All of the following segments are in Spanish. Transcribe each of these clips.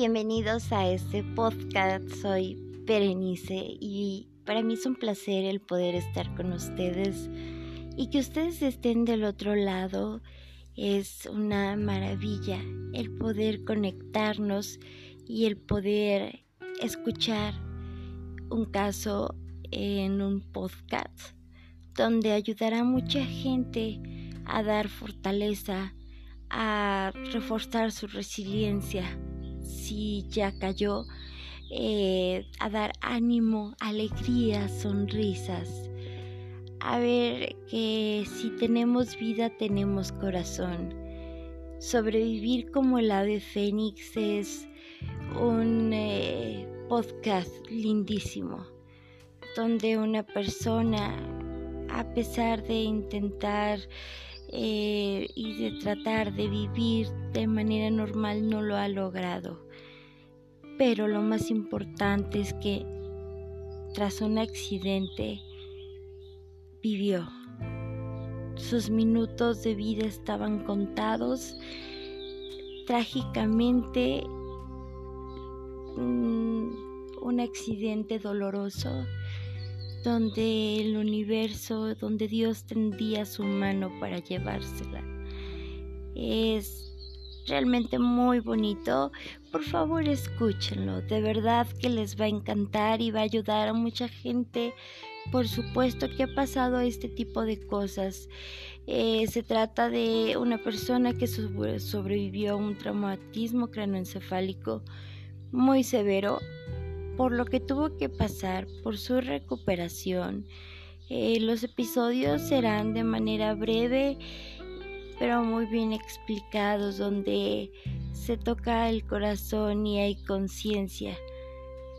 Bienvenidos a este podcast. Soy Berenice y para mí es un placer el poder estar con ustedes y que ustedes estén del otro lado. Es una maravilla el poder conectarnos y el poder escuchar un caso en un podcast donde ayudará a mucha gente a dar fortaleza, a reforzar su resiliencia si ya cayó, eh, a dar ánimo, alegría, sonrisas, a ver que si tenemos vida tenemos corazón. Sobrevivir como el ave fénix es un eh, podcast lindísimo, donde una persona, a pesar de intentar eh, tratar de vivir de manera normal no lo ha logrado. Pero lo más importante es que tras un accidente vivió. Sus minutos de vida estaban contados. Trágicamente, un accidente doloroso donde el universo, donde Dios tendía su mano para llevársela. Es realmente muy bonito. Por favor, escúchenlo. De verdad que les va a encantar y va a ayudar a mucha gente. Por supuesto que ha pasado este tipo de cosas. Eh, se trata de una persona que sobrevivió a un traumatismo cranoencefálico muy severo por lo que tuvo que pasar por su recuperación. Eh, los episodios serán de manera breve pero muy bien explicados donde se toca el corazón y hay conciencia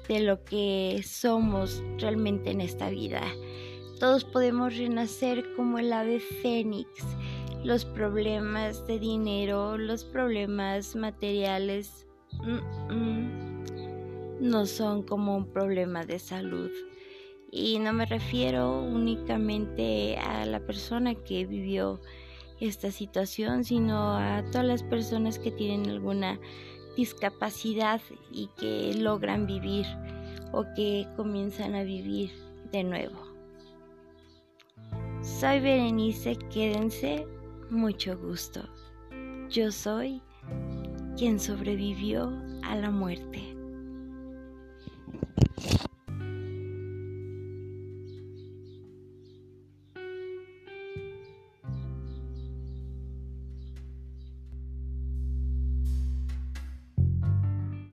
de lo que somos realmente en esta vida. Todos podemos renacer como el ave fénix. Los problemas de dinero, los problemas materiales. Mm, mm, no son como un problema de salud. Y no me refiero únicamente a la persona que vivió esta situación, sino a todas las personas que tienen alguna discapacidad y que logran vivir o que comienzan a vivir de nuevo. Soy Berenice, quédense, mucho gusto. Yo soy quien sobrevivió a la muerte.